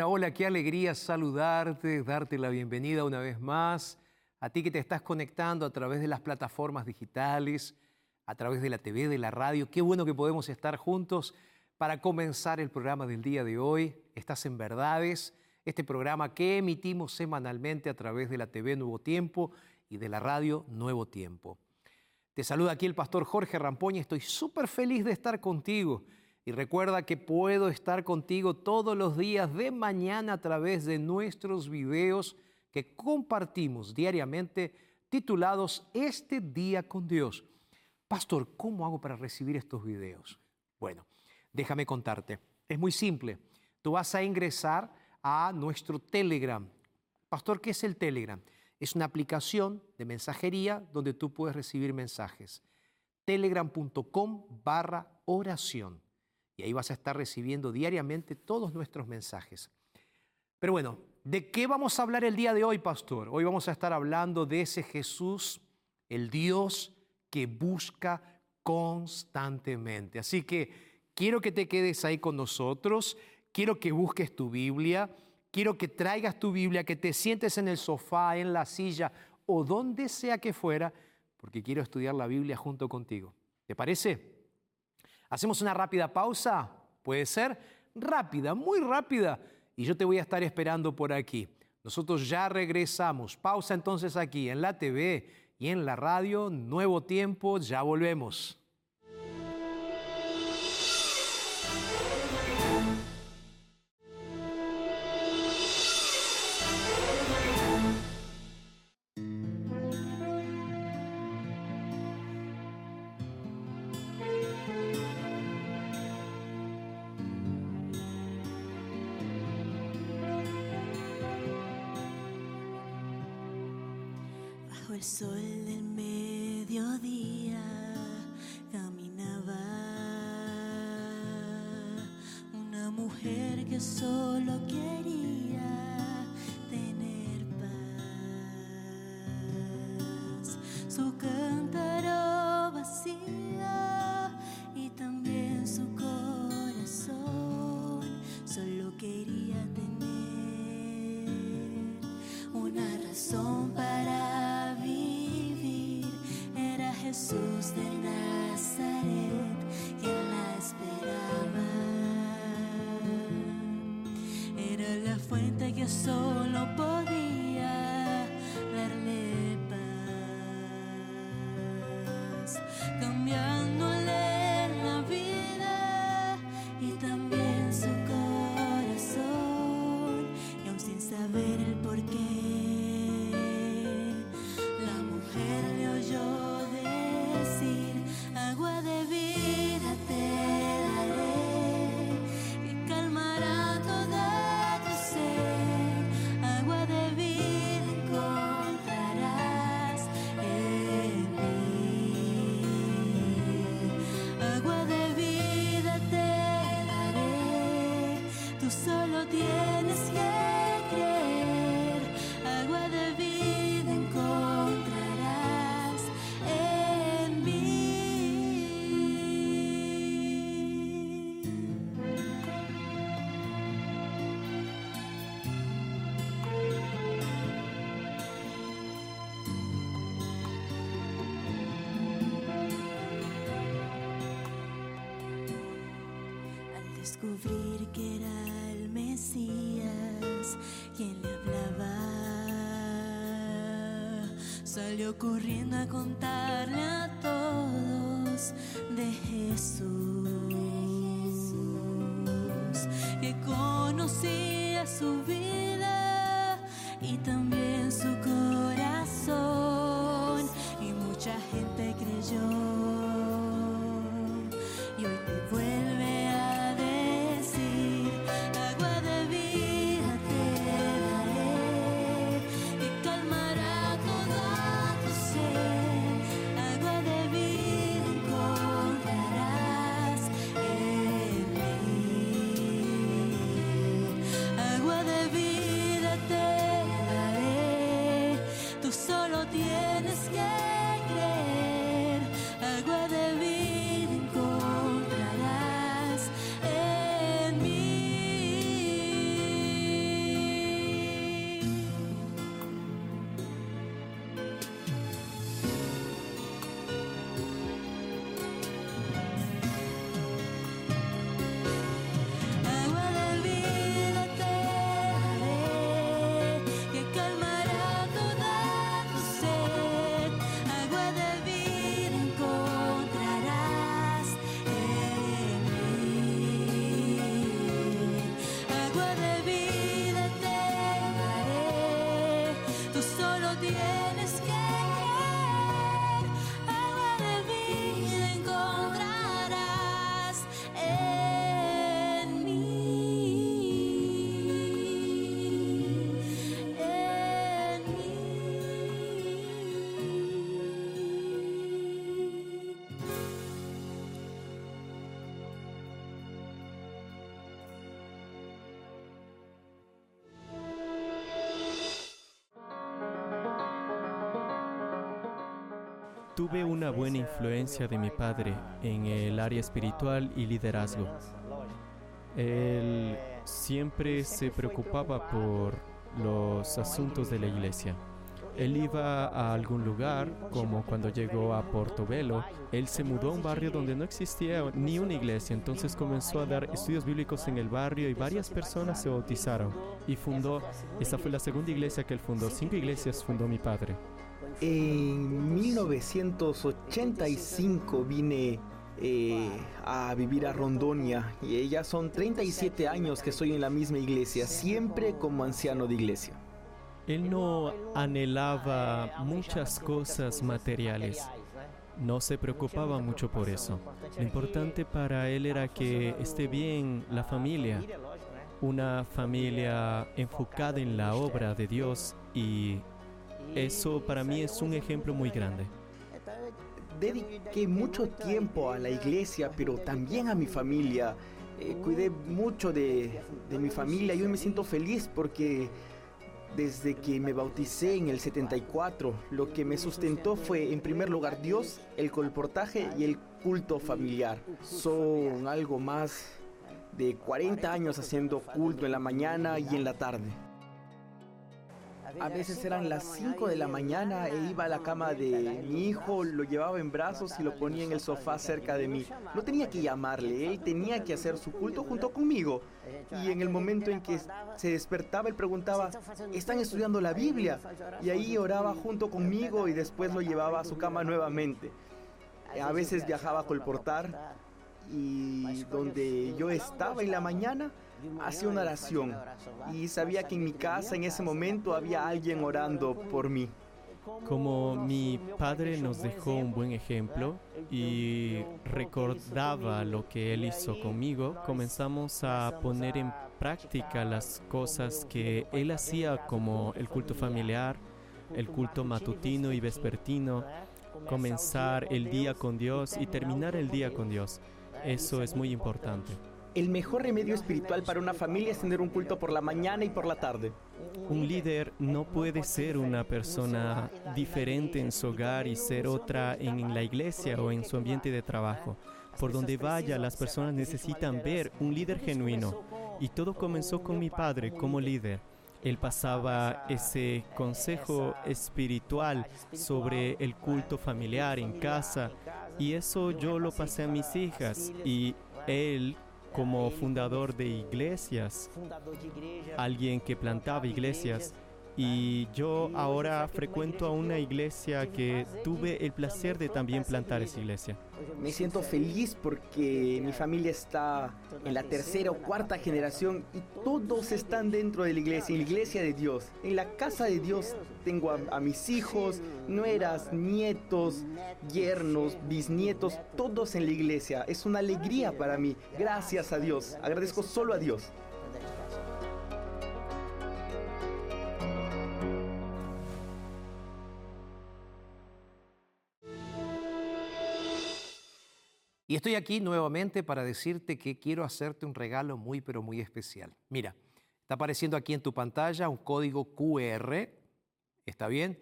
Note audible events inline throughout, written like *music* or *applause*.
Hola, hola, qué alegría saludarte, darte la bienvenida una vez más. A ti que te estás conectando a través de las plataformas digitales, a través de la TV, de la radio. Qué bueno que podemos estar juntos para comenzar el programa del día de hoy. Estás en Verdades, este programa que emitimos semanalmente a través de la TV Nuevo Tiempo y de la radio Nuevo Tiempo. Te saluda aquí el pastor Jorge Rampoña. Estoy súper feliz de estar contigo recuerda que puedo estar contigo todos los días de mañana a través de nuestros videos que compartimos diariamente titulados Este día con Dios. Pastor, ¿cómo hago para recibir estos videos? Bueno, déjame contarte. Es muy simple. Tú vas a ingresar a nuestro Telegram. Pastor, ¿qué es el Telegram? Es una aplicación de mensajería donde tú puedes recibir mensajes. Telegram.com barra oración y ahí vas a estar recibiendo diariamente todos nuestros mensajes. Pero bueno, ¿de qué vamos a hablar el día de hoy, pastor? Hoy vamos a estar hablando de ese Jesús, el Dios que busca constantemente. Así que quiero que te quedes ahí con nosotros, quiero que busques tu Biblia, quiero que traigas tu Biblia, que te sientes en el sofá, en la silla o donde sea que fuera, porque quiero estudiar la Biblia junto contigo. ¿Te parece? Hacemos una rápida pausa, puede ser rápida, muy rápida, y yo te voy a estar esperando por aquí. Nosotros ya regresamos. Pausa entonces aquí en la TV y en la radio. Nuevo tiempo, ya volvemos. Mesías quien le hablaba. Salió corriendo a contarle a todos de Jesús, que conocía su vida Tuve una buena influencia de mi padre en el área espiritual y liderazgo. Él siempre se preocupaba por los asuntos de la iglesia. Él iba a algún lugar, como cuando llegó a Portobelo, él se mudó a un barrio donde no existía ni una iglesia, entonces comenzó a dar estudios bíblicos en el barrio y varias personas se bautizaron y fundó, esta fue la segunda iglesia que él fundó, cinco iglesias fundó mi padre. En 1985 vine eh, a vivir a Rondonia y ya son 37 años que estoy en la misma iglesia, siempre como anciano de iglesia. Él no anhelaba muchas cosas materiales. No se preocupaba mucho por eso. Lo importante para él era que esté bien la familia, una familia enfocada en la obra de Dios y eso para mí es un ejemplo muy grande. Dediqué mucho tiempo a la iglesia, pero también a mi familia. Eh, cuidé mucho de, de mi familia y hoy me siento feliz porque desde que me bauticé en el 74, lo que me sustentó fue en primer lugar Dios, el colportaje y el culto familiar. Son algo más de 40 años haciendo culto en la mañana y en la tarde. A veces eran las 5 de la mañana e iba a la cama de mi hijo, lo llevaba en brazos y lo ponía en el sofá cerca de mí. No tenía que llamarle, él tenía que hacer su culto junto conmigo. Y en el momento en que se despertaba, él preguntaba, ¿están estudiando la Biblia? Y ahí oraba junto conmigo y después lo llevaba a su cama nuevamente. A veces viajaba a colportar y donde yo estaba en la mañana, hacía una oración y sabía que en mi casa en ese momento había alguien orando por mí. Como mi padre nos dejó un buen ejemplo y recordaba lo que él hizo conmigo, comenzamos a poner en práctica las cosas que él hacía como el culto familiar, el culto matutino y vespertino, comenzar el día con Dios y terminar el día con Dios. Eso es muy importante. El mejor remedio espiritual para una familia es tener un culto por la mañana y por la tarde. Un líder no puede ser una persona diferente en su hogar y ser otra en la iglesia o en su ambiente de trabajo. Por donde vaya, las personas necesitan ver un líder genuino. Y todo comenzó con mi padre como líder. Él pasaba ese consejo espiritual sobre el culto familiar en casa y eso yo lo pasé a mis hijas y él como fundador de iglesias, alguien que plantaba iglesias. Y yo ahora frecuento a una iglesia que tuve el placer de también plantar esa iglesia. Me siento feliz porque mi familia está en la tercera o cuarta generación y todos están dentro de la iglesia, en la iglesia de Dios. En la casa de Dios tengo a, a mis hijos, nueras, nietos, yernos, bisnietos, todos en la iglesia. Es una alegría para mí. Gracias a Dios. Agradezco solo a Dios. Y estoy aquí nuevamente para decirte que quiero hacerte un regalo muy, pero muy especial. Mira, está apareciendo aquí en tu pantalla un código QR. ¿Está bien?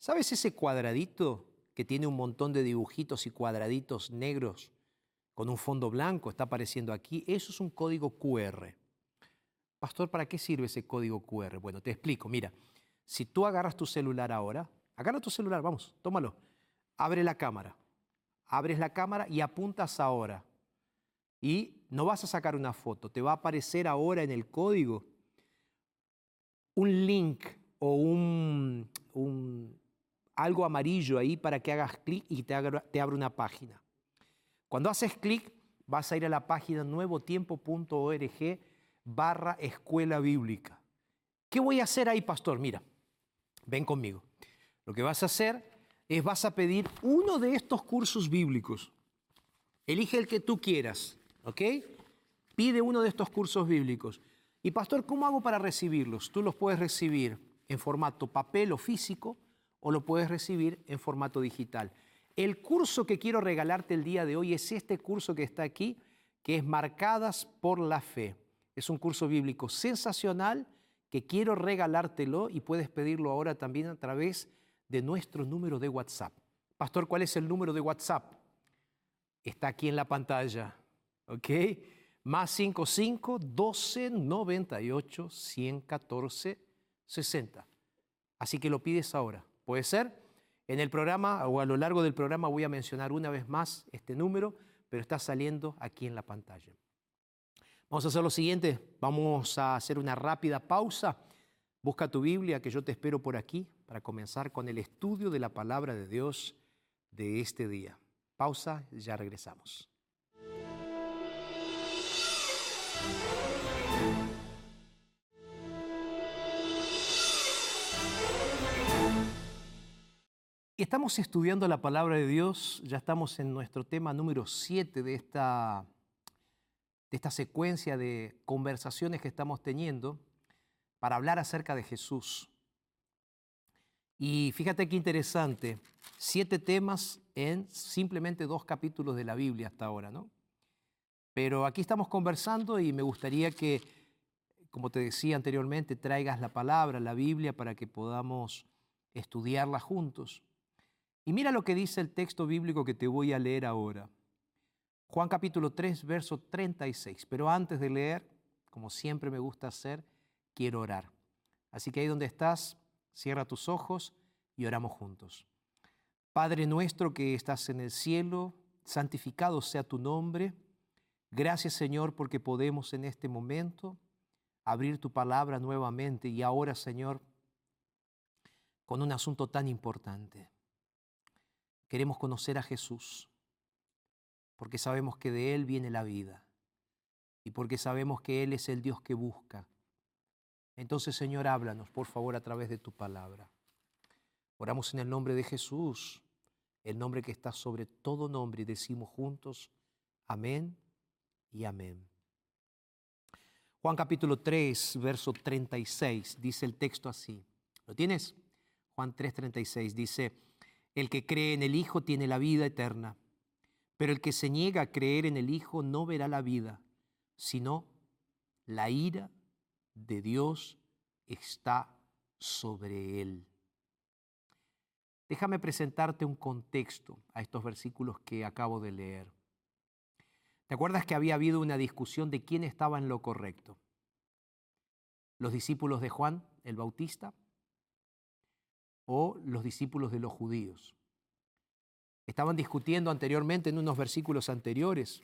¿Sabes ese cuadradito que tiene un montón de dibujitos y cuadraditos negros con un fondo blanco? Está apareciendo aquí. Eso es un código QR. Pastor, ¿para qué sirve ese código QR? Bueno, te explico. Mira, si tú agarras tu celular ahora, agarra tu celular, vamos, tómalo. Abre la cámara abres la cámara y apuntas ahora. Y no vas a sacar una foto, te va a aparecer ahora en el código un link o un, algo amarillo ahí para que hagas clic y te, abra- te abra una página. Cuando haces clic, vas a ir a la página nuevotiempo.org barra escuela bíblica. ¿Qué voy a hacer ahí, pastor? Mira, ven conmigo. Lo que vas a hacer es vas a pedir uno de estos cursos bíblicos. Elige el que tú quieras, ¿ok? Pide uno de estos cursos bíblicos. Y pastor, ¿cómo hago para recibirlos? Tú los puedes recibir en formato papel o físico o lo puedes recibir en formato digital. El curso que quiero regalarte el día de hoy es este curso que está aquí, que es Marcadas por la Fe. Es un curso bíblico sensacional que quiero regalártelo y puedes pedirlo ahora también a través de nuestro número de WhatsApp. Pastor, ¿cuál es el número de WhatsApp? Está aquí en la pantalla, ¿ok? Más 55 12 98 114 60. Así que lo pides ahora. ¿Puede ser? En el programa o a lo largo del programa voy a mencionar una vez más este número, pero está saliendo aquí en la pantalla. Vamos a hacer lo siguiente, vamos a hacer una rápida pausa. Busca tu Biblia, que yo te espero por aquí para comenzar con el estudio de la palabra de Dios de este día. Pausa, ya regresamos. Estamos estudiando la palabra de Dios, ya estamos en nuestro tema número 7 de esta, de esta secuencia de conversaciones que estamos teniendo para hablar acerca de Jesús. Y fíjate qué interesante, siete temas en simplemente dos capítulos de la Biblia hasta ahora, ¿no? Pero aquí estamos conversando y me gustaría que, como te decía anteriormente, traigas la palabra, la Biblia, para que podamos estudiarla juntos. Y mira lo que dice el texto bíblico que te voy a leer ahora. Juan capítulo 3, verso 36. Pero antes de leer, como siempre me gusta hacer, quiero orar. Así que ahí donde estás, cierra tus ojos y oramos juntos. Padre nuestro que estás en el cielo, santificado sea tu nombre. Gracias Señor porque podemos en este momento abrir tu palabra nuevamente y ahora Señor con un asunto tan importante. Queremos conocer a Jesús porque sabemos que de Él viene la vida y porque sabemos que Él es el Dios que busca. Entonces, Señor, háblanos, por favor, a través de tu palabra. Oramos en el nombre de Jesús, el nombre que está sobre todo nombre, y decimos juntos, amén y amén. Juan capítulo 3, verso 36, dice el texto así. ¿Lo tienes? Juan 3, 36 dice, el que cree en el Hijo tiene la vida eterna, pero el que se niega a creer en el Hijo no verá la vida, sino la ira de Dios está sobre él. Déjame presentarte un contexto a estos versículos que acabo de leer. ¿Te acuerdas que había habido una discusión de quién estaba en lo correcto? ¿Los discípulos de Juan el Bautista o los discípulos de los judíos? Estaban discutiendo anteriormente en unos versículos anteriores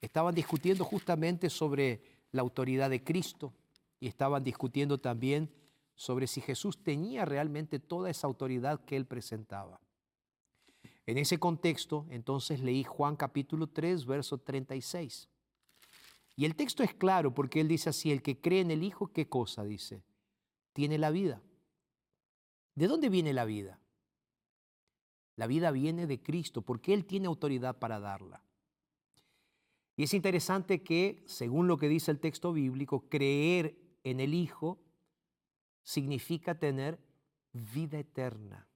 estaban discutiendo justamente sobre la autoridad de Cristo y estaban discutiendo también sobre si Jesús tenía realmente toda esa autoridad que él presentaba. En ese contexto, entonces leí Juan capítulo 3, verso 36. Y el texto es claro porque él dice así, el que cree en el Hijo, ¿qué cosa dice? Tiene la vida. ¿De dónde viene la vida? La vida viene de Cristo porque Él tiene autoridad para darla. Y es interesante que, según lo que dice el texto bíblico, creer en el Hijo significa tener vida eterna.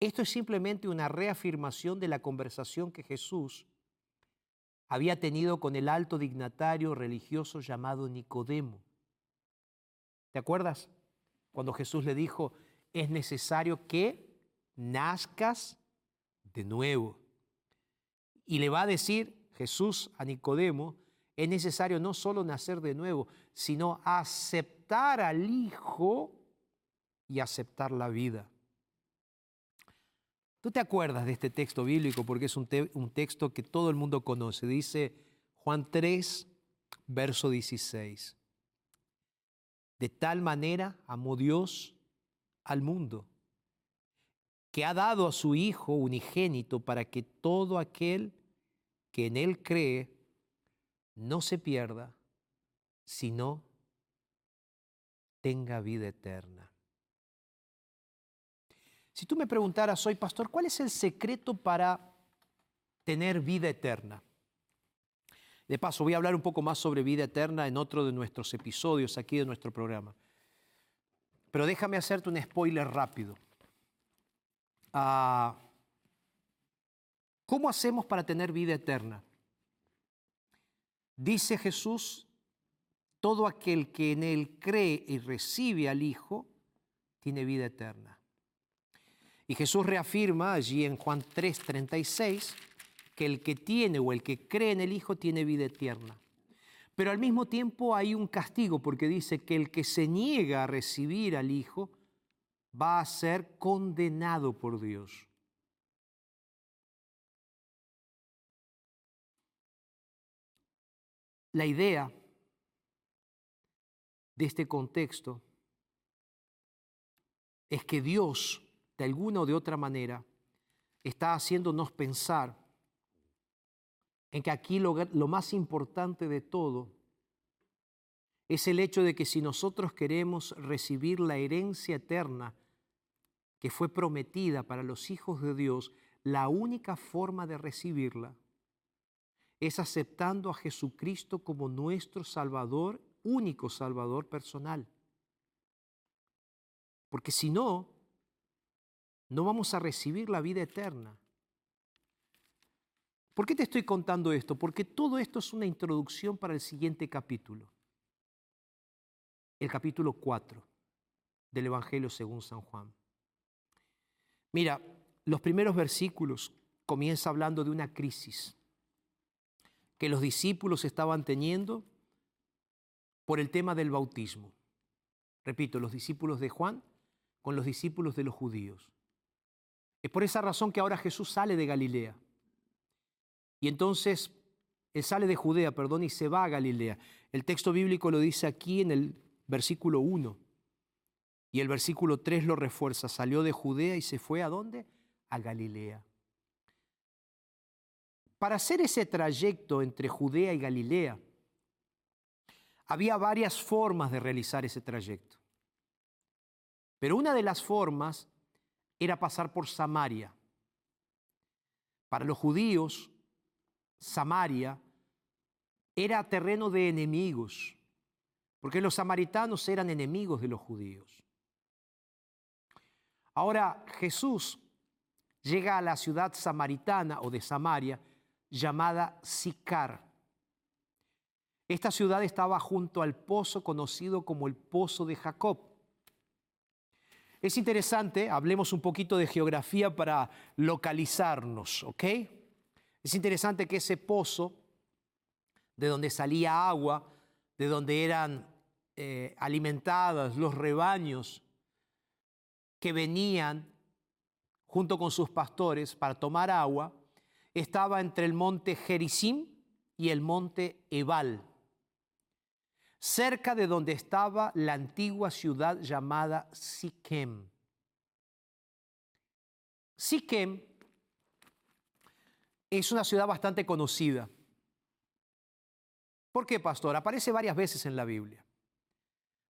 Esto es simplemente una reafirmación de la conversación que Jesús había tenido con el alto dignatario religioso llamado Nicodemo. ¿Te acuerdas? Cuando Jesús le dijo, es necesario que nazcas de nuevo. Y le va a decir Jesús a Nicodemo, es necesario no solo nacer de nuevo, sino aceptar al Hijo y aceptar la vida. ¿Tú te acuerdas de este texto bíblico? Porque es un, un texto que todo el mundo conoce. Dice Juan 3, verso 16. De tal manera amó Dios al mundo, que ha dado a su Hijo unigénito para que todo aquel que en Él cree no se pierda, sino tenga vida eterna. Si tú me preguntaras hoy, pastor, ¿cuál es el secreto para tener vida eterna? De paso, voy a hablar un poco más sobre vida eterna en otro de nuestros episodios aquí de nuestro programa. Pero déjame hacerte un spoiler rápido. Ah, ¿Cómo hacemos para tener vida eterna? Dice Jesús, todo aquel que en Él cree y recibe al Hijo, tiene vida eterna. Y Jesús reafirma allí en Juan 3:36 que el que tiene o el que cree en el Hijo tiene vida eterna. Pero al mismo tiempo hay un castigo porque dice que el que se niega a recibir al Hijo va a ser condenado por Dios. La idea de este contexto es que Dios, de alguna o de otra manera, está haciéndonos pensar en que aquí lo, lo más importante de todo es el hecho de que si nosotros queremos recibir la herencia eterna que fue prometida para los hijos de Dios, la única forma de recibirla es aceptando a Jesucristo como nuestro Salvador, único Salvador personal. Porque si no, no vamos a recibir la vida eterna. ¿Por qué te estoy contando esto? Porque todo esto es una introducción para el siguiente capítulo. El capítulo 4 del Evangelio según San Juan. Mira, los primeros versículos comienza hablando de una crisis que los discípulos estaban teniendo por el tema del bautismo. Repito, los discípulos de Juan con los discípulos de los judíos. Es por esa razón que ahora Jesús sale de Galilea. Y entonces él sale de Judea, perdón, y se va a Galilea. El texto bíblico lo dice aquí en el versículo 1. Y el versículo 3 lo refuerza. Salió de Judea y se fue a dónde? A Galilea. Para hacer ese trayecto entre Judea y Galilea, había varias formas de realizar ese trayecto. Pero una de las formas era pasar por Samaria. Para los judíos, Samaria era terreno de enemigos, porque los samaritanos eran enemigos de los judíos. Ahora Jesús llega a la ciudad samaritana o de Samaria llamada Sicar. Esta ciudad estaba junto al pozo conocido como el pozo de Jacob. Es interesante, hablemos un poquito de geografía para localizarnos, ¿ok? Es interesante que ese pozo, de donde salía agua, de donde eran eh, alimentadas los rebaños que venían junto con sus pastores para tomar agua, estaba entre el monte Gerizim y el monte Ebal, cerca de donde estaba la antigua ciudad llamada Siquem. Siquem es una ciudad bastante conocida. ¿Por qué, pastor? Aparece varias veces en la Biblia.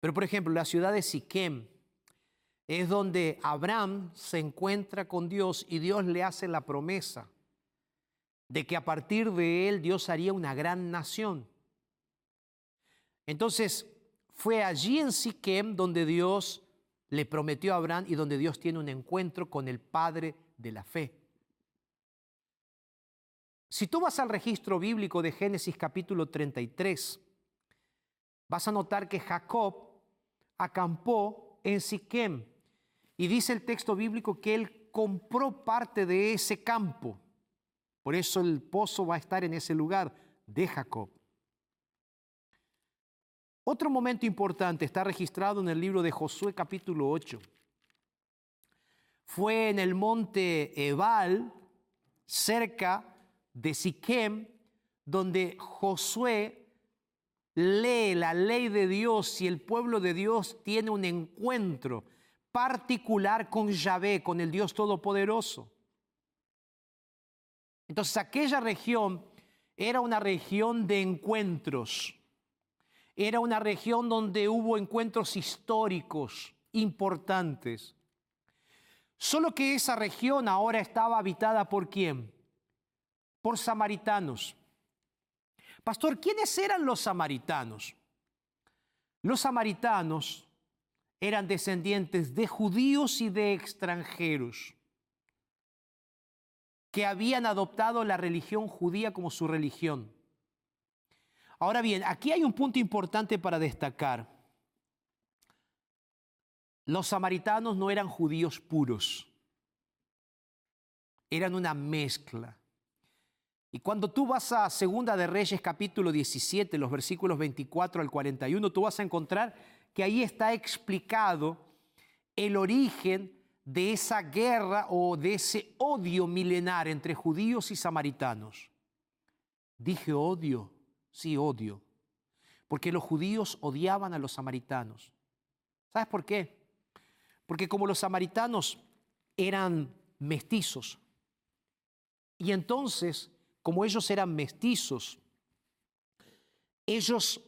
Pero, por ejemplo, la ciudad de Siquem es donde Abraham se encuentra con Dios y Dios le hace la promesa de que a partir de él Dios haría una gran nación. Entonces, fue allí en Siquem donde Dios le prometió a Abraham y donde Dios tiene un encuentro con el Padre de la fe. Si tú vas al registro bíblico de Génesis capítulo 33, vas a notar que Jacob acampó en Siquem y dice el texto bíblico que él compró parte de ese campo. Por eso el pozo va a estar en ese lugar de Jacob. Otro momento importante está registrado en el libro de Josué capítulo 8. Fue en el monte Ebal, cerca de Siquem, donde Josué lee la ley de Dios y el pueblo de Dios tiene un encuentro particular con Yahvé, con el Dios Todopoderoso. Entonces aquella región era una región de encuentros, era una región donde hubo encuentros históricos importantes. Solo que esa región ahora estaba habitada por quién? Por samaritanos. Pastor, ¿quiénes eran los samaritanos? Los samaritanos eran descendientes de judíos y de extranjeros que habían adoptado la religión judía como su religión. Ahora bien, aquí hay un punto importante para destacar. Los samaritanos no eran judíos puros, eran una mezcla. Y cuando tú vas a Segunda de Reyes capítulo 17, los versículos 24 al 41, tú vas a encontrar que ahí está explicado el origen de esa guerra o de ese odio milenar entre judíos y samaritanos. Dije odio, sí odio, porque los judíos odiaban a los samaritanos. ¿Sabes por qué? Porque como los samaritanos eran mestizos, y entonces, como ellos eran mestizos, ellos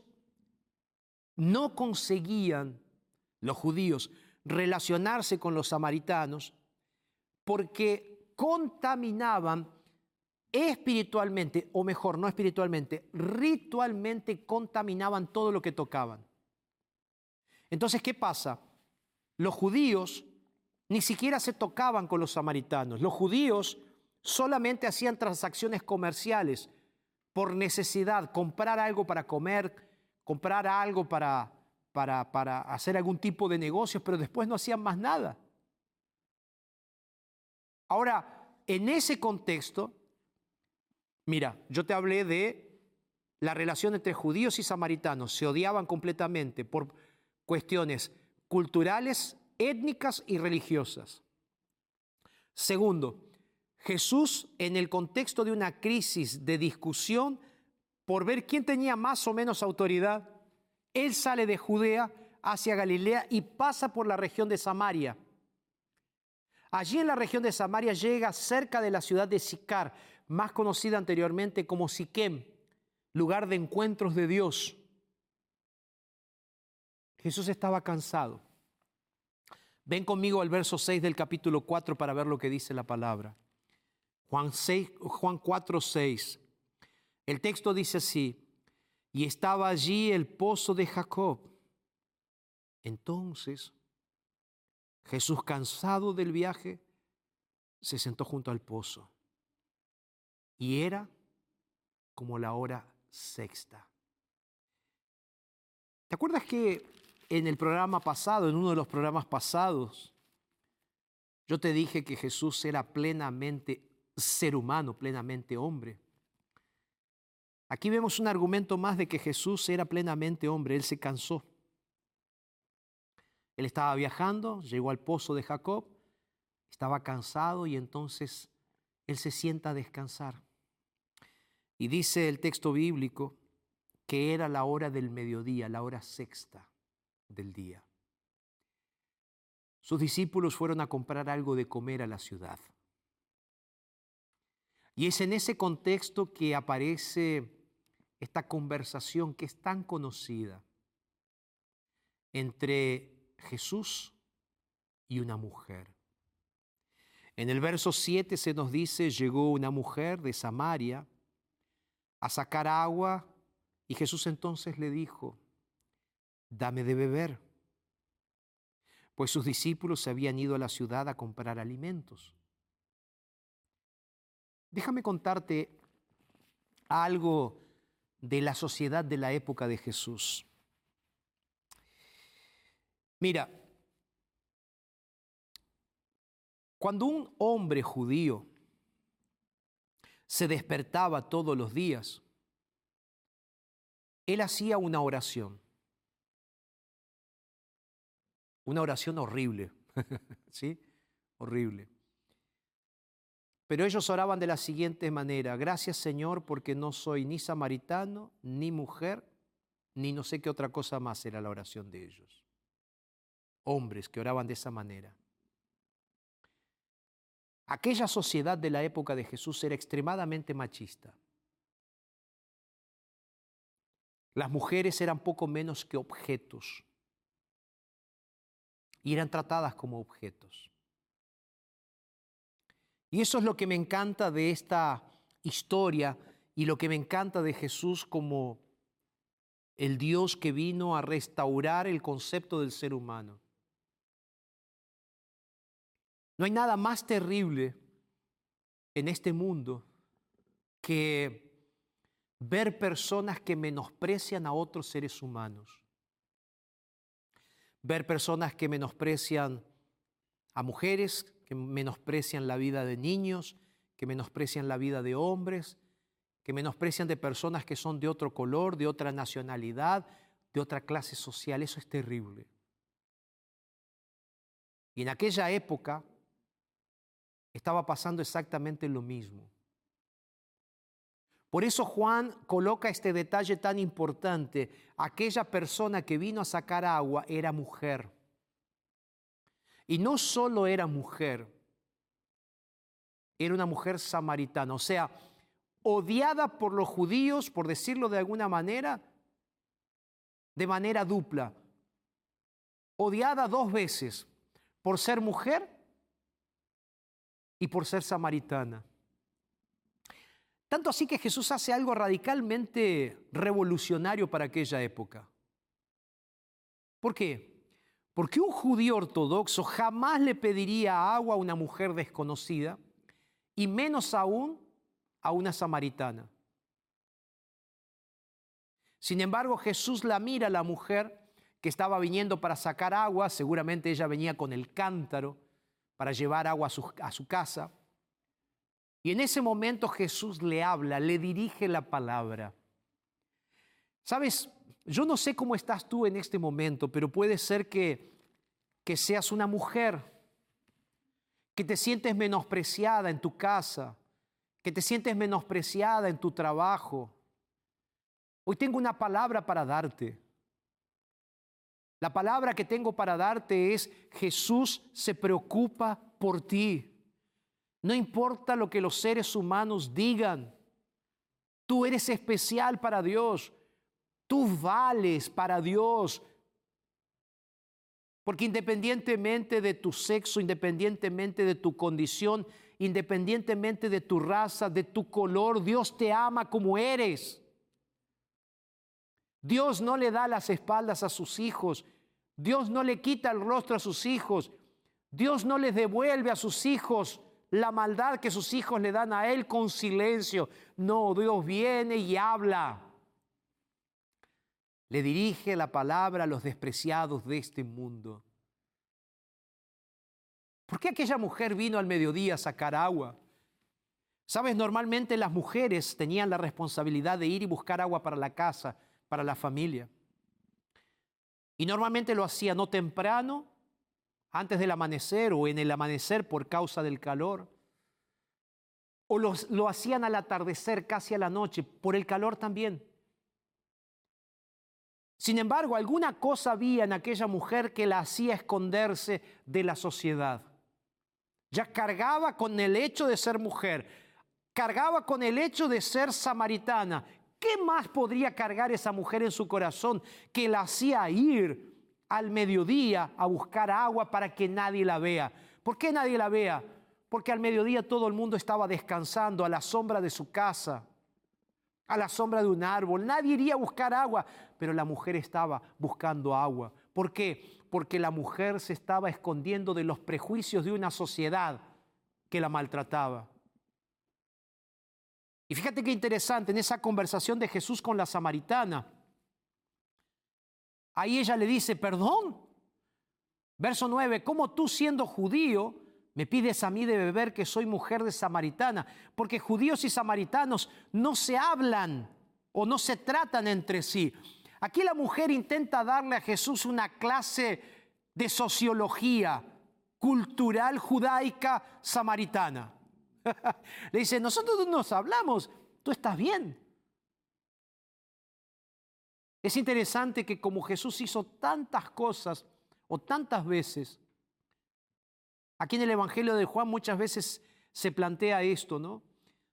no conseguían, los judíos, relacionarse con los samaritanos porque contaminaban espiritualmente, o mejor, no espiritualmente, ritualmente contaminaban todo lo que tocaban. Entonces, ¿qué pasa? Los judíos ni siquiera se tocaban con los samaritanos. Los judíos solamente hacían transacciones comerciales por necesidad, comprar algo para comer, comprar algo para, para, hacer algún tipo de negocios, pero después no hacían más nada. Ahora, en ese contexto, mira, yo te hablé de la relación entre judíos y samaritanos. Se odiaban completamente por cuestiones culturales, étnicas y religiosas. Segundo, Jesús en el contexto de una crisis de discusión por ver quién tenía más o menos autoridad, él sale de Judea hacia Galilea y pasa por la región de Samaria. Allí en la región de Samaria llega cerca de la ciudad de Sicar, más conocida anteriormente como Siquem, lugar de encuentros de Dios. Jesús estaba cansado. Ven conmigo al verso 6 del capítulo 4 para ver lo que dice la palabra. Juan, 6, Juan 4, 6. El texto dice así, y estaba allí el pozo de Jacob. Entonces Jesús, cansado del viaje, se sentó junto al pozo. Y era como la hora sexta. ¿Te acuerdas que en el programa pasado, en uno de los programas pasados, yo te dije que Jesús era plenamente ser humano, plenamente hombre? Aquí vemos un argumento más de que Jesús era plenamente hombre, él se cansó. Él estaba viajando, llegó al pozo de Jacob, estaba cansado y entonces Él se sienta a descansar. Y dice el texto bíblico que era la hora del mediodía, la hora sexta del día. Sus discípulos fueron a comprar algo de comer a la ciudad. Y es en ese contexto que aparece esta conversación que es tan conocida entre Jesús y una mujer. En el verso 7 se nos dice, llegó una mujer de Samaria a sacar agua y Jesús entonces le dijo, dame de beber, pues sus discípulos se habían ido a la ciudad a comprar alimentos. Déjame contarte algo de la sociedad de la época de Jesús. Mira, cuando un hombre judío se despertaba todos los días, él hacía una oración. Una oración horrible, *laughs* ¿sí? Horrible. Pero ellos oraban de la siguiente manera, gracias Señor porque no soy ni samaritano, ni mujer, ni no sé qué otra cosa más era la oración de ellos. Hombres que oraban de esa manera. Aquella sociedad de la época de Jesús era extremadamente machista. Las mujeres eran poco menos que objetos y eran tratadas como objetos. Y eso es lo que me encanta de esta historia y lo que me encanta de Jesús como el Dios que vino a restaurar el concepto del ser humano. No hay nada más terrible en este mundo que ver personas que menosprecian a otros seres humanos. Ver personas que menosprecian a mujeres, que menosprecian la vida de niños, que menosprecian la vida de hombres, que menosprecian de personas que son de otro color, de otra nacionalidad, de otra clase social. Eso es terrible. Y en aquella época estaba pasando exactamente lo mismo. Por eso Juan coloca este detalle tan importante. Aquella persona que vino a sacar agua era mujer. Y no solo era mujer, era una mujer samaritana, o sea, odiada por los judíos, por decirlo de alguna manera, de manera dupla. Odiada dos veces, por ser mujer y por ser samaritana. Tanto así que Jesús hace algo radicalmente revolucionario para aquella época. ¿Por qué? Porque un judío ortodoxo jamás le pediría agua a una mujer desconocida y menos aún a una samaritana. Sin embargo, Jesús la mira a la mujer que estaba viniendo para sacar agua, seguramente ella venía con el cántaro para llevar agua a su, a su casa. Y en ese momento Jesús le habla, le dirige la palabra. Sabes, yo no sé cómo estás tú en este momento, pero puede ser que, que seas una mujer, que te sientes menospreciada en tu casa, que te sientes menospreciada en tu trabajo. Hoy tengo una palabra para darte. La palabra que tengo para darte es Jesús se preocupa por ti. No importa lo que los seres humanos digan. Tú eres especial para Dios. Tú vales para Dios. Porque independientemente de tu sexo, independientemente de tu condición, independientemente de tu raza, de tu color, Dios te ama como eres. Dios no le da las espaldas a sus hijos. Dios no le quita el rostro a sus hijos. Dios no les devuelve a sus hijos la maldad que sus hijos le dan a Él con silencio. No, Dios viene y habla le dirige la palabra a los despreciados de este mundo. ¿Por qué aquella mujer vino al mediodía a sacar agua? Sabes, normalmente las mujeres tenían la responsabilidad de ir y buscar agua para la casa, para la familia. Y normalmente lo hacían no temprano, antes del amanecer o en el amanecer por causa del calor. o los- lo hacían al atardecer, casi a la noche, por el calor también. Sin embargo, alguna cosa había en aquella mujer que la hacía esconderse de la sociedad. Ya cargaba con el hecho de ser mujer, cargaba con el hecho de ser samaritana. ¿Qué más podría cargar esa mujer en su corazón que la hacía ir al mediodía a buscar agua para que nadie la vea? ¿Por qué nadie la vea? Porque al mediodía todo el mundo estaba descansando a la sombra de su casa, a la sombra de un árbol. Nadie iría a buscar agua, pero la mujer estaba buscando agua. ¿Por qué? Porque la mujer se estaba escondiendo de los prejuicios de una sociedad que la maltrataba. Y fíjate qué interesante en esa conversación de Jesús con la samaritana. Ahí ella le dice, perdón. Verso 9, ¿cómo tú siendo judío me pides a mí de beber que soy mujer de samaritana? Porque judíos y samaritanos no se hablan o no se tratan entre sí. Aquí la mujer intenta darle a Jesús una clase de sociología cultural judaica samaritana. *laughs* Le dice, nosotros no nos hablamos, tú estás bien. Es interesante que como Jesús hizo tantas cosas o tantas veces, aquí en el Evangelio de Juan muchas veces se plantea esto, ¿no?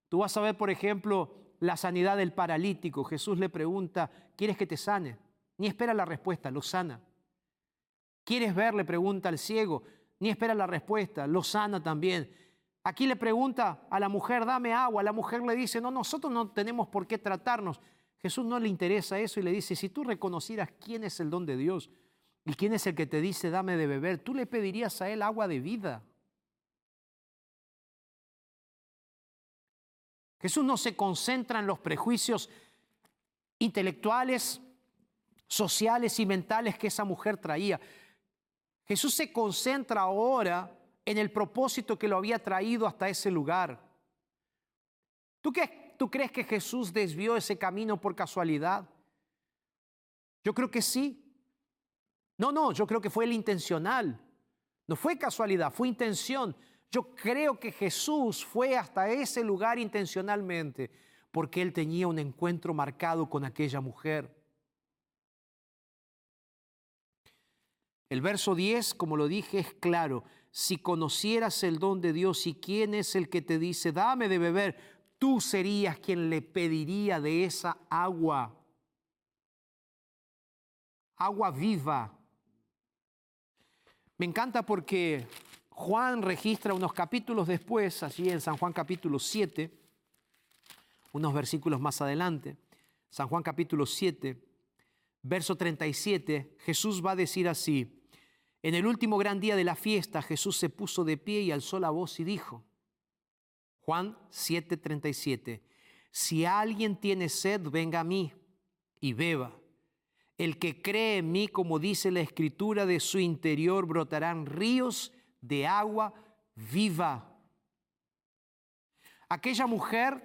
Tú vas a ver, por ejemplo, la sanidad del paralítico. Jesús le pregunta, ¿quieres que te sane? Ni espera la respuesta, lo sana. ¿Quieres ver? Le pregunta al ciego. Ni espera la respuesta, lo sana también. Aquí le pregunta a la mujer, dame agua. La mujer le dice, no, nosotros no tenemos por qué tratarnos. Jesús no le interesa eso y le dice, si tú reconocieras quién es el don de Dios y quién es el que te dice, dame de beber, tú le pedirías a él agua de vida. Jesús no se concentra en los prejuicios intelectuales, sociales y mentales que esa mujer traía. Jesús se concentra ahora en el propósito que lo había traído hasta ese lugar. ¿Tú, qué, ¿Tú crees que Jesús desvió ese camino por casualidad? Yo creo que sí. No, no, yo creo que fue el intencional. No fue casualidad, fue intención. Yo creo que Jesús fue hasta ese lugar intencionalmente porque él tenía un encuentro marcado con aquella mujer. El verso 10, como lo dije, es claro. Si conocieras el don de Dios y quién es el que te dice, dame de beber, tú serías quien le pediría de esa agua. Agua viva. Me encanta porque Juan registra unos capítulos después, allí en San Juan capítulo 7, unos versículos más adelante, San Juan capítulo 7, verso 37, Jesús va a decir así, en el último gran día de la fiesta Jesús se puso de pie y alzó la voz y dijo, Juan 7, 37, si alguien tiene sed, venga a mí y beba. El que cree en mí, como dice la escritura, de su interior brotarán ríos de agua viva. Aquella mujer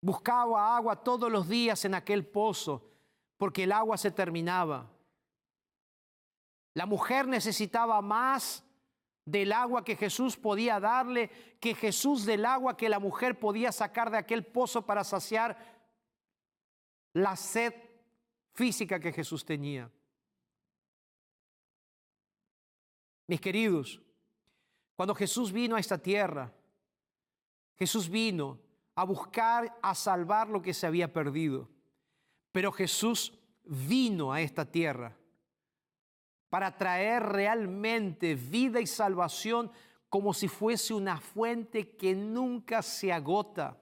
buscaba agua todos los días en aquel pozo porque el agua se terminaba. La mujer necesitaba más del agua que Jesús podía darle que Jesús del agua que la mujer podía sacar de aquel pozo para saciar la sed física que Jesús tenía. Mis queridos, cuando Jesús vino a esta tierra, Jesús vino a buscar, a salvar lo que se había perdido. Pero Jesús vino a esta tierra para traer realmente vida y salvación como si fuese una fuente que nunca se agota.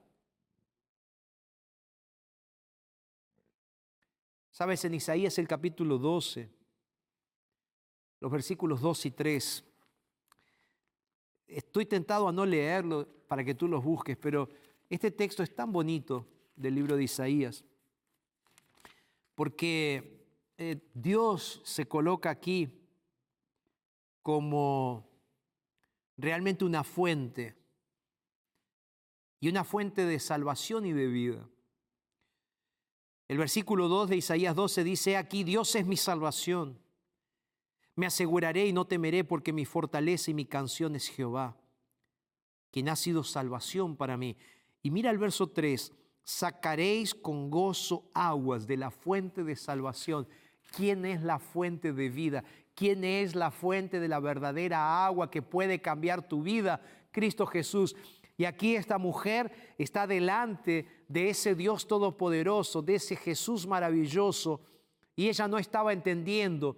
Sabes, en Isaías el capítulo 12, los versículos 2 y 3, estoy tentado a no leerlo para que tú los busques, pero este texto es tan bonito del libro de Isaías, porque eh, Dios se coloca aquí como realmente una fuente, y una fuente de salvación y de vida. El versículo 2 de Isaías 12 dice, aquí Dios es mi salvación. Me aseguraré y no temeré porque mi fortaleza y mi canción es Jehová. quien ha sido salvación para mí. Y mira el verso 3, sacaréis con gozo aguas de la fuente de salvación. ¿Quién es la fuente de vida? ¿Quién es la fuente de la verdadera agua que puede cambiar tu vida? Cristo Jesús. Y aquí esta mujer está delante de ese Dios todopoderoso, de ese Jesús maravilloso, y ella no estaba entendiendo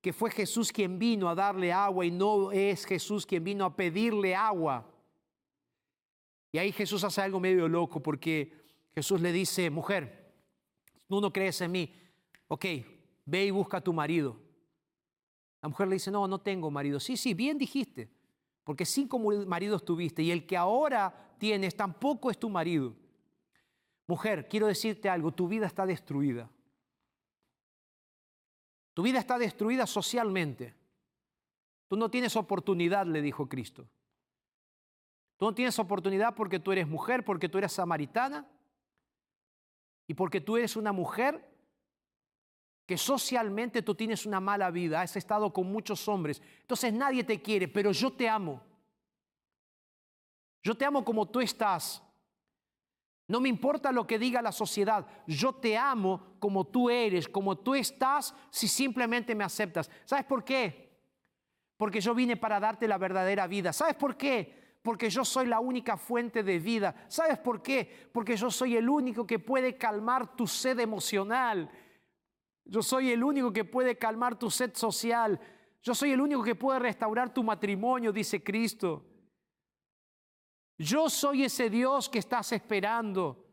que fue Jesús quien vino a darle agua y no es Jesús quien vino a pedirle agua. Y ahí Jesús hace algo medio loco porque Jesús le dice, mujer, tú no crees en mí, ok, ve y busca a tu marido. La mujer le dice, no, no tengo marido. Sí, sí, bien dijiste, porque cinco maridos tuviste y el que ahora tienes tampoco es tu marido. Mujer, quiero decirte algo, tu vida está destruida. Tu vida está destruida socialmente. Tú no tienes oportunidad, le dijo Cristo. Tú no tienes oportunidad porque tú eres mujer, porque tú eres samaritana y porque tú eres una mujer que socialmente tú tienes una mala vida, has estado con muchos hombres, entonces nadie te quiere, pero yo te amo. Yo te amo como tú estás. No me importa lo que diga la sociedad, yo te amo como tú eres, como tú estás, si simplemente me aceptas. ¿Sabes por qué? Porque yo vine para darte la verdadera vida. ¿Sabes por qué? Porque yo soy la única fuente de vida. ¿Sabes por qué? Porque yo soy el único que puede calmar tu sed emocional. Yo soy el único que puede calmar tu sed social. Yo soy el único que puede restaurar tu matrimonio, dice Cristo. Yo soy ese Dios que estás esperando.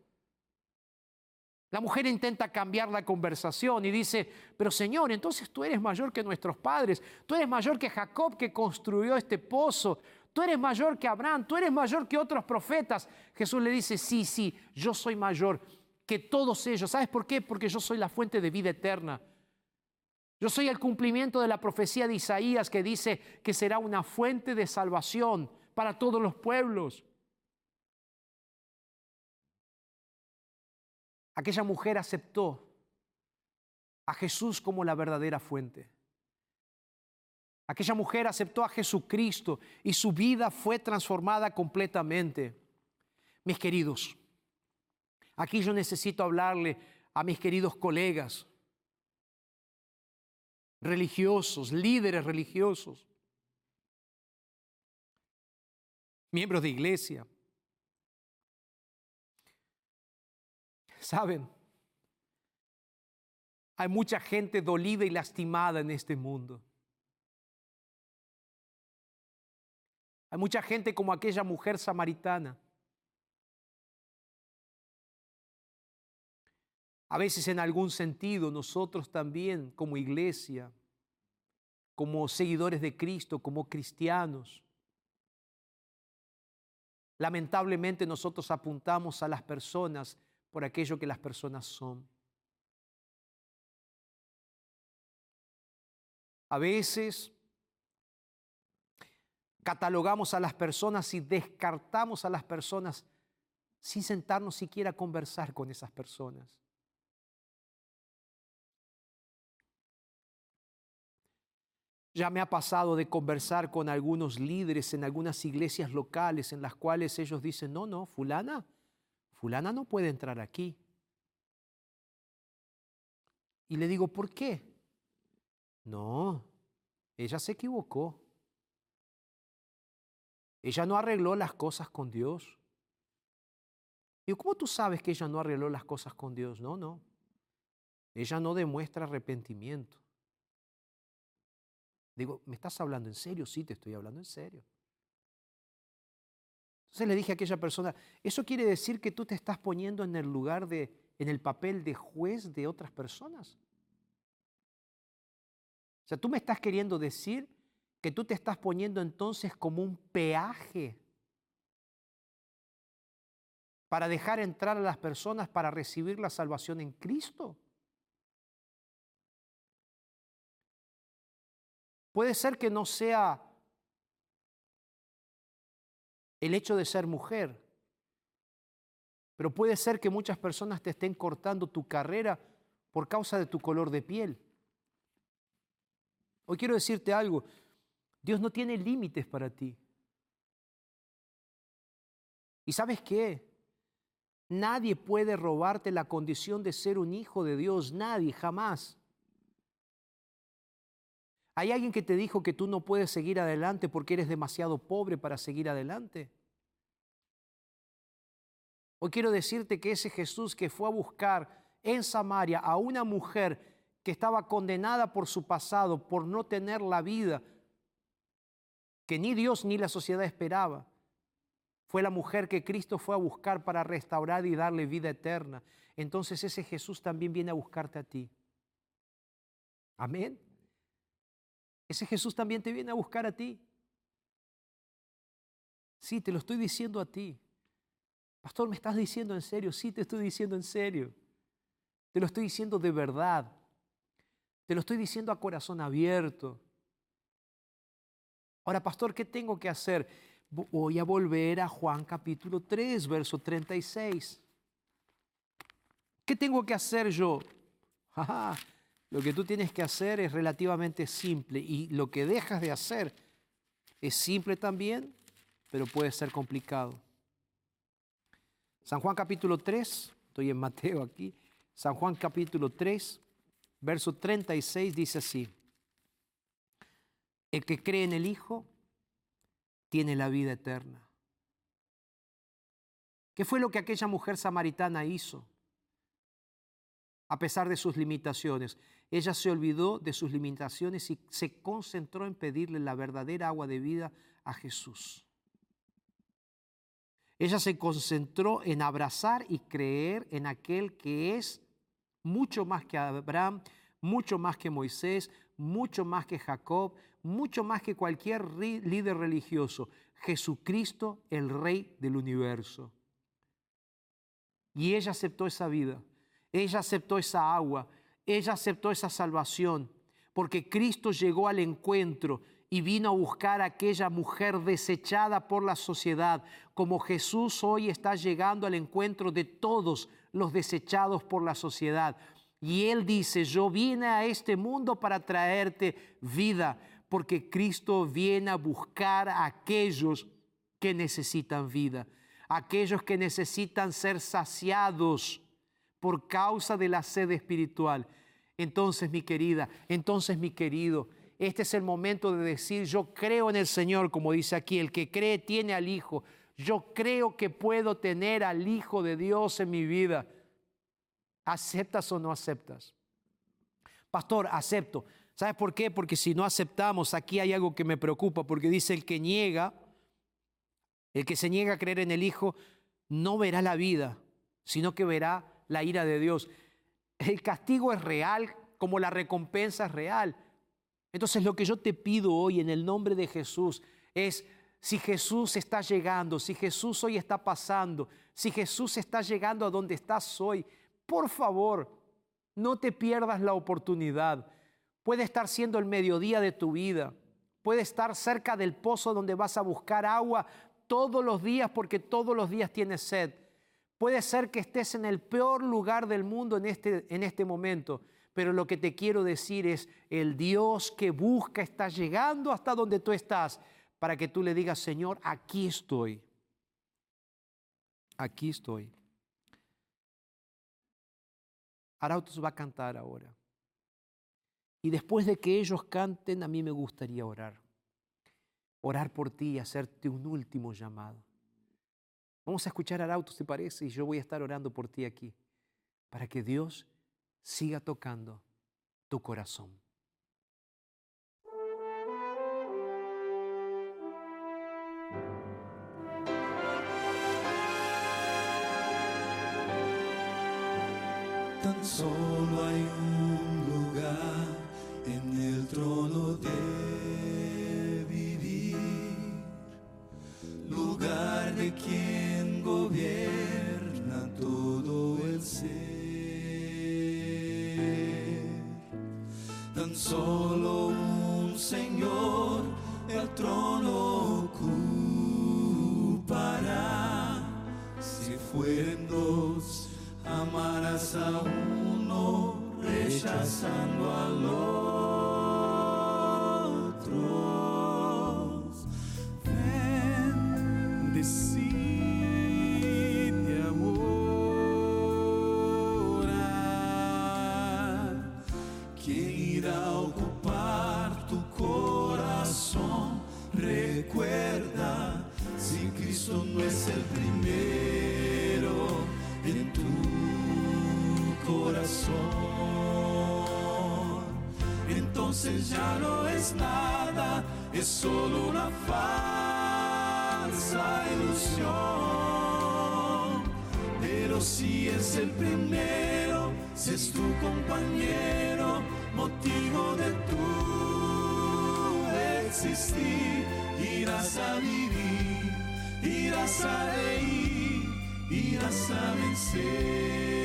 La mujer intenta cambiar la conversación y dice, pero Señor, entonces tú eres mayor que nuestros padres, tú eres mayor que Jacob que construyó este pozo, tú eres mayor que Abraham, tú eres mayor que otros profetas. Jesús le dice, sí, sí, yo soy mayor que todos ellos. ¿Sabes por qué? Porque yo soy la fuente de vida eterna. Yo soy el cumplimiento de la profecía de Isaías que dice que será una fuente de salvación para todos los pueblos. Aquella mujer aceptó a Jesús como la verdadera fuente. Aquella mujer aceptó a Jesucristo y su vida fue transformada completamente. Mis queridos, aquí yo necesito hablarle a mis queridos colegas religiosos, líderes religiosos, miembros de iglesia. Saben, hay mucha gente dolida y lastimada en este mundo. Hay mucha gente como aquella mujer samaritana. A veces en algún sentido nosotros también como iglesia, como seguidores de Cristo, como cristianos, lamentablemente nosotros apuntamos a las personas por aquello que las personas son. A veces catalogamos a las personas y descartamos a las personas sin sentarnos siquiera a conversar con esas personas. Ya me ha pasado de conversar con algunos líderes en algunas iglesias locales en las cuales ellos dicen, no, no, fulana, fulana no puede entrar aquí. Y le digo, ¿por qué? No, ella se equivocó. Ella no arregló las cosas con Dios. Digo, ¿cómo tú sabes que ella no arregló las cosas con Dios? No, no. Ella no demuestra arrepentimiento. Digo, ¿me estás hablando en serio? Sí, te estoy hablando en serio. Entonces le dije a aquella persona, ¿eso quiere decir que tú te estás poniendo en el lugar de, en el papel de juez de otras personas? O sea, tú me estás queriendo decir que tú te estás poniendo entonces como un peaje para dejar entrar a las personas para recibir la salvación en Cristo. Puede ser que no sea el hecho de ser mujer. Pero puede ser que muchas personas te estén cortando tu carrera por causa de tu color de piel. Hoy quiero decirte algo, Dios no tiene límites para ti. ¿Y sabes qué? Nadie puede robarte la condición de ser un hijo de Dios, nadie, jamás. ¿Hay alguien que te dijo que tú no puedes seguir adelante porque eres demasiado pobre para seguir adelante? Hoy quiero decirte que ese Jesús que fue a buscar en Samaria a una mujer que estaba condenada por su pasado, por no tener la vida que ni Dios ni la sociedad esperaba, fue la mujer que Cristo fue a buscar para restaurar y darle vida eterna. Entonces ese Jesús también viene a buscarte a ti. Amén. Ese Jesús también te viene a buscar a ti. Sí, te lo estoy diciendo a ti. Pastor, ¿me estás diciendo en serio? Sí, te estoy diciendo en serio. Te lo estoy diciendo de verdad. Te lo estoy diciendo a corazón abierto. Ahora, pastor, ¿qué tengo que hacer? Voy a volver a Juan capítulo 3, verso 36. ¿Qué tengo que hacer yo? *laughs* Lo que tú tienes que hacer es relativamente simple y lo que dejas de hacer es simple también, pero puede ser complicado. San Juan capítulo 3, estoy en Mateo aquí, San Juan capítulo 3, verso 36 dice así, el que cree en el Hijo tiene la vida eterna. ¿Qué fue lo que aquella mujer samaritana hizo? A pesar de sus limitaciones, ella se olvidó de sus limitaciones y se concentró en pedirle la verdadera agua de vida a Jesús. Ella se concentró en abrazar y creer en aquel que es mucho más que Abraham, mucho más que Moisés, mucho más que Jacob, mucho más que cualquier líder religioso, Jesucristo, el Rey del universo. Y ella aceptó esa vida, ella aceptó esa agua, ella aceptó esa salvación, porque Cristo llegó al encuentro y vino a buscar a aquella mujer desechada por la sociedad, como Jesús hoy está llegando al encuentro de todos los desechados por la sociedad. Y Él dice, yo vine a este mundo para traerte vida, porque Cristo viene a buscar a aquellos que necesitan vida, aquellos que necesitan ser saciados por causa de la sed espiritual. Entonces, mi querida, entonces, mi querido, este es el momento de decir, yo creo en el Señor, como dice aquí, el que cree tiene al Hijo. Yo creo que puedo tener al Hijo de Dios en mi vida. ¿Aceptas o no aceptas? Pastor, acepto. ¿Sabes por qué? Porque si no aceptamos, aquí hay algo que me preocupa, porque dice el que niega, el que se niega a creer en el Hijo, no verá la vida, sino que verá la ira de Dios. El castigo es real como la recompensa es real. Entonces lo que yo te pido hoy en el nombre de Jesús es, si Jesús está llegando, si Jesús hoy está pasando, si Jesús está llegando a donde estás hoy, por favor, no te pierdas la oportunidad. Puede estar siendo el mediodía de tu vida. Puede estar cerca del pozo donde vas a buscar agua todos los días porque todos los días tienes sed. Puede ser que estés en el peor lugar del mundo en este, en este momento, pero lo que te quiero decir es, el Dios que busca está llegando hasta donde tú estás para que tú le digas, Señor, aquí estoy. Aquí estoy. Arautos va a cantar ahora. Y después de que ellos canten, a mí me gustaría orar. Orar por ti y hacerte un último llamado. Vamos a escuchar Arautos, ¿te parece? Y yo voy a estar orando por ti aquí, para que Dios siga tocando tu corazón. Tan solo hay un lugar en el trono de es solo una falsa ilusión. Pero si es el primero, si es tu compañero, motivo de tu existir, irás a vivir, irás a reír, irás a vencer.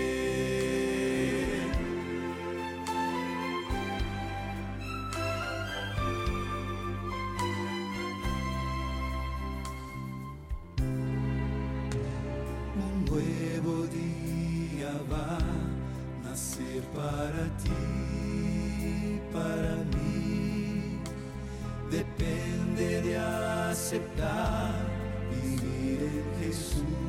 Para ti, para mí. Depende de aceptar vivir en Jesús.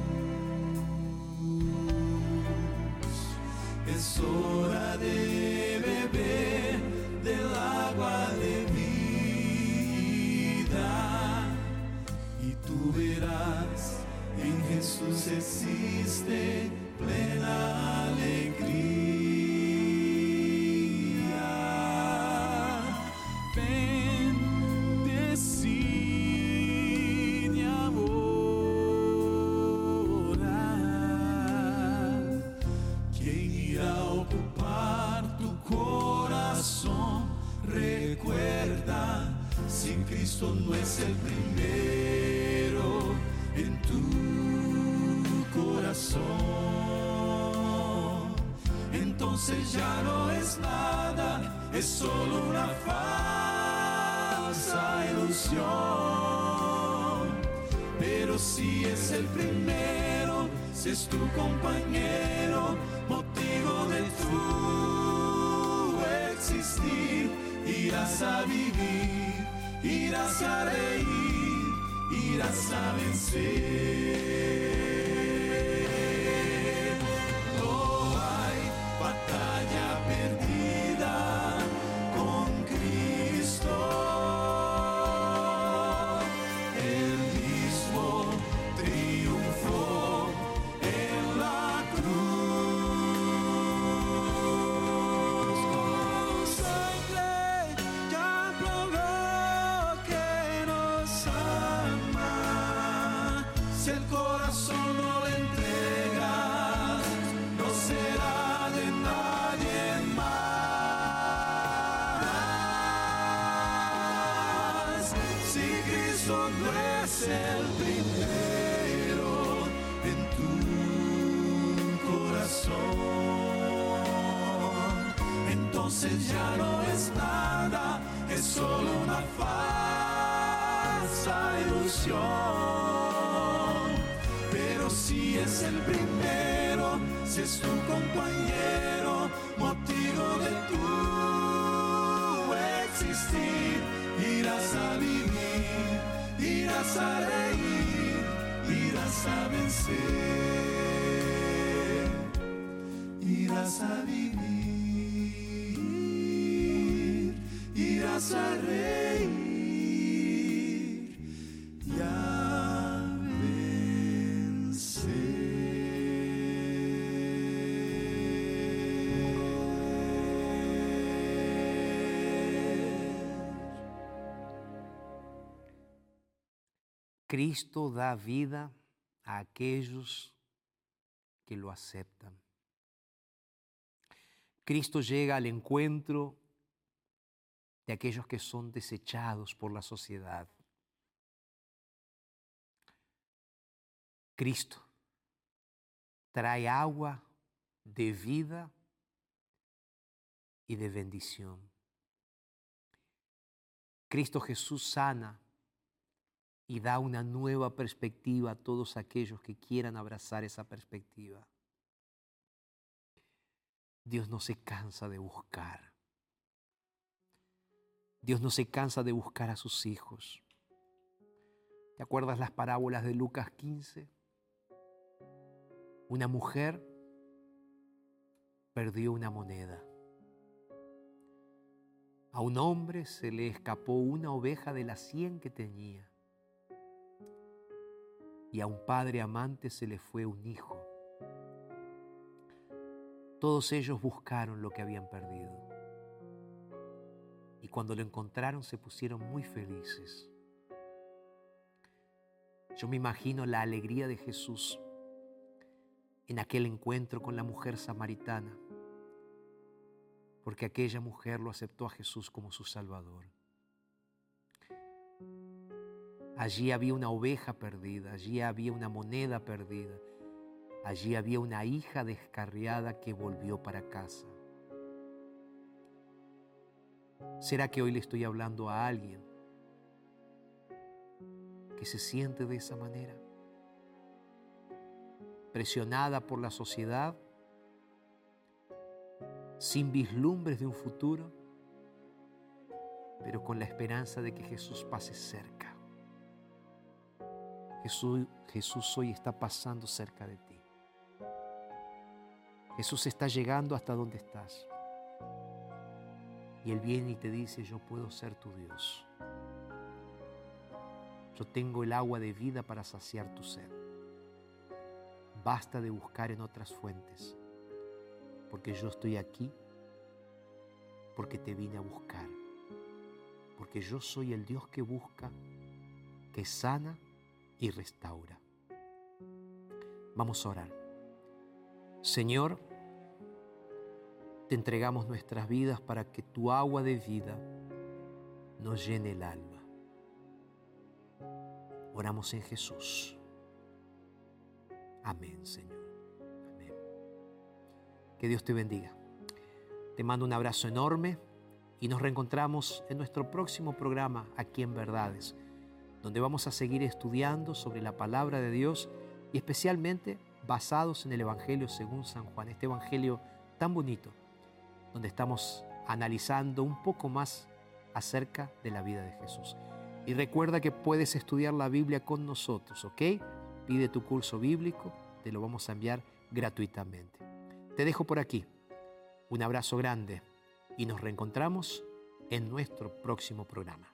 Ya no es nada, es solo una falsa ilusión. Pero si es el primero, si es tu compañero, motivo de tu existir, irás a vivir, irás a reír, irás a vencer. Entonces ya no es nada, es solo una falsa ilusión. Pero si es el primero, si es tu compañero, motivo de tu existir, irás a vivir, irás a reír, irás a vencer, irás a vivir, Cristo da vida a aquellos que lo aceptan. Cristo llega al encuentro de aquellos que son desechados por la sociedad. Cristo trae agua de vida y de bendición. Cristo Jesús sana y da una nueva perspectiva a todos aquellos que quieran abrazar esa perspectiva. Dios no se cansa de buscar. Dios no se cansa de buscar a sus hijos. ¿Te acuerdas las parábolas de Lucas 15? Una mujer perdió una moneda. A un hombre se le escapó una oveja de las cien que tenía. Y a un padre amante se le fue un hijo. Todos ellos buscaron lo que habían perdido. Y cuando lo encontraron se pusieron muy felices. Yo me imagino la alegría de Jesús en aquel encuentro con la mujer samaritana, porque aquella mujer lo aceptó a Jesús como su Salvador. Allí había una oveja perdida, allí había una moneda perdida, allí había una hija descarriada que volvió para casa. ¿Será que hoy le estoy hablando a alguien que se siente de esa manera? Presionada por la sociedad, sin vislumbres de un futuro, pero con la esperanza de que Jesús pase cerca. Jesús, hoy está pasando cerca de ti. Jesús está llegando hasta donde estás. Y Él viene y te dice, yo puedo ser tu Dios. Yo tengo el agua de vida para saciar tu sed. Basta de buscar en otras fuentes, porque yo estoy aquí, porque te vine a buscar, porque yo soy el Dios que busca, que sana y restaura. Vamos a orar. Señor, te entregamos nuestras vidas para que tu agua de vida nos llene el alma. Oramos en Jesús. Amén, Señor. Amén. Que Dios te bendiga. Te mando un abrazo enorme y nos reencontramos en nuestro próximo programa aquí en Verdades, donde vamos a seguir estudiando sobre la palabra de Dios y especialmente basados en el Evangelio según San Juan, este Evangelio tan bonito donde estamos analizando un poco más acerca de la vida de Jesús. Y recuerda que puedes estudiar la Biblia con nosotros, ¿ok? Pide tu curso bíblico, te lo vamos a enviar gratuitamente. Te dejo por aquí. Un abrazo grande y nos reencontramos en nuestro próximo programa.